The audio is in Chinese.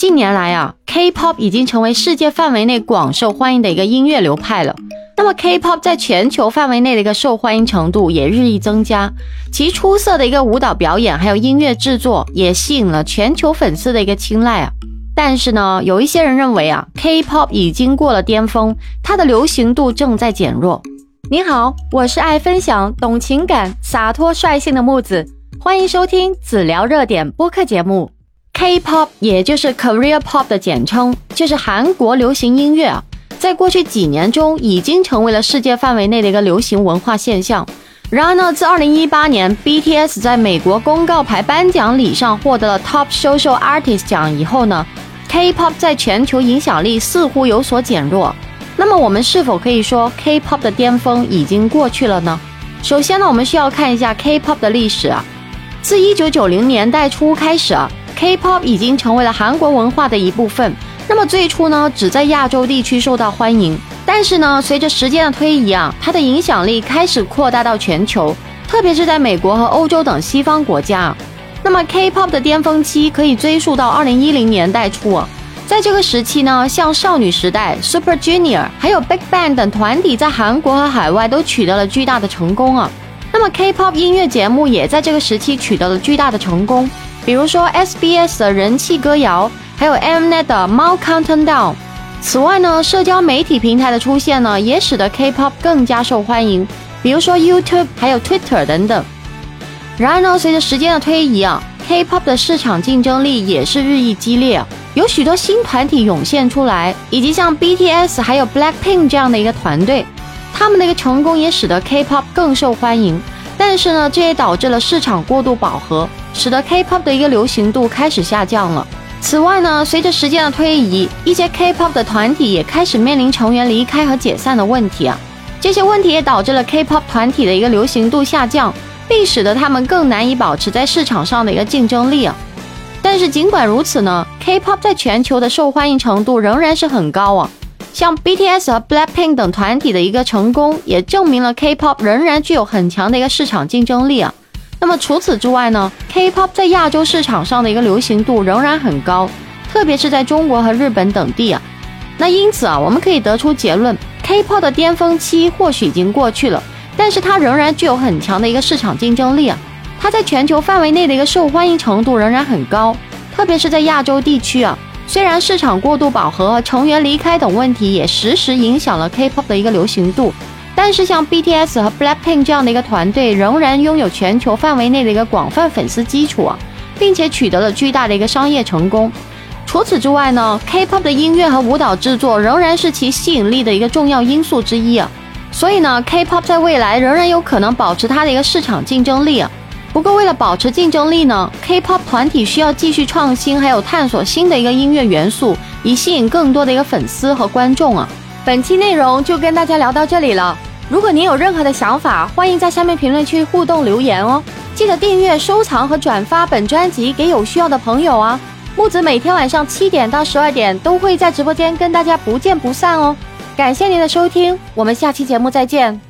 近年来啊，K-pop 已经成为世界范围内广受欢迎的一个音乐流派了。那么 K-pop 在全球范围内的一个受欢迎程度也日益增加，其出色的一个舞蹈表演还有音乐制作也吸引了全球粉丝的一个青睐啊。但是呢，有一些人认为啊，K-pop 已经过了巅峰，它的流行度正在减弱。你好，我是爱分享、懂情感、洒脱率性的木子，欢迎收听子聊热点播客节目。K-pop 也就是 Korea Pop 的简称，就是韩国流行音乐啊。在过去几年中，已经成为了世界范围内的一个流行文化现象。然而呢，自2018年 BTS 在美国公告牌颁奖礼上获得了 Top Social Artist 奖以后呢，K-pop 在全球影响力似乎有所减弱。那么，我们是否可以说 K-pop 的巅峰已经过去了呢？首先呢，我们需要看一下 K-pop 的历史啊。自1990年代初开始啊，K-pop 已经成为了韩国文化的一部分。那么最初呢，只在亚洲地区受到欢迎，但是呢，随着时间的推移啊，它的影响力开始扩大到全球，特别是在美国和欧洲等西方国家。那么 K-pop 的巅峰期可以追溯到二零一零年代初啊，在这个时期呢，像少女时代、Super Junior 还有 Big Bang 等团体在韩国和海外都取得了巨大的成功啊。那么 K-pop 音乐节目也在这个时期取得了巨大的成功，比如说 SBS 的人气歌谣。还有 Mnet 的《猫 Countdown》。此外呢，社交媒体平台的出现呢，也使得 K-pop 更加受欢迎，比如说 YouTube 还有 Twitter 等等。然而呢，随着时间的推移啊，K-pop 的市场竞争力也是日益激烈，有许多新团体涌现出来，以及像 BTS 还有 Blackpink 这样的一个团队，他们的一个成功也使得 K-pop 更受欢迎。但是呢，这也导致了市场过度饱和，使得 K-pop 的一个流行度开始下降了。此外呢，随着时间的推移，一些 K-pop 的团体也开始面临成员离开和解散的问题啊。这些问题也导致了 K-pop 团体的一个流行度下降，并使得他们更难以保持在市场上的一个竞争力啊。但是尽管如此呢，K-pop 在全球的受欢迎程度仍然是很高啊。像 BTS 和 Blackpink 等团体的一个成功，也证明了 K-pop 仍然具有很强的一个市场竞争力啊。那么除此之外呢？K-pop 在亚洲市场上的一个流行度仍然很高，特别是在中国和日本等地啊。那因此啊，我们可以得出结论：K-pop 的巅峰期或许已经过去了，但是它仍然具有很强的一个市场竞争力啊。它在全球范围内的一个受欢迎程度仍然很高，特别是在亚洲地区啊。虽然市场过度饱和成员离开等问题也时时影响了 K-pop 的一个流行度。但是像 BTS 和 Blackpink 这样的一个团队，仍然拥有全球范围内的一个广泛粉丝基础啊，并且取得了巨大的一个商业成功。除此之外呢，K-pop 的音乐和舞蹈制作仍然是其吸引力的一个重要因素之一啊。所以呢，K-pop 在未来仍然有可能保持它的一个市场竞争力啊。不过为了保持竞争力呢，K-pop 团体需要继续创新，还有探索新的一个音乐元素，以吸引更多的一个粉丝和观众啊。本期内容就跟大家聊到这里了。如果您有任何的想法，欢迎在下面评论区互动留言哦！记得订阅、收藏和转发本专辑给有需要的朋友啊！木子每天晚上七点到十二点都会在直播间跟大家不见不散哦！感谢您的收听，我们下期节目再见。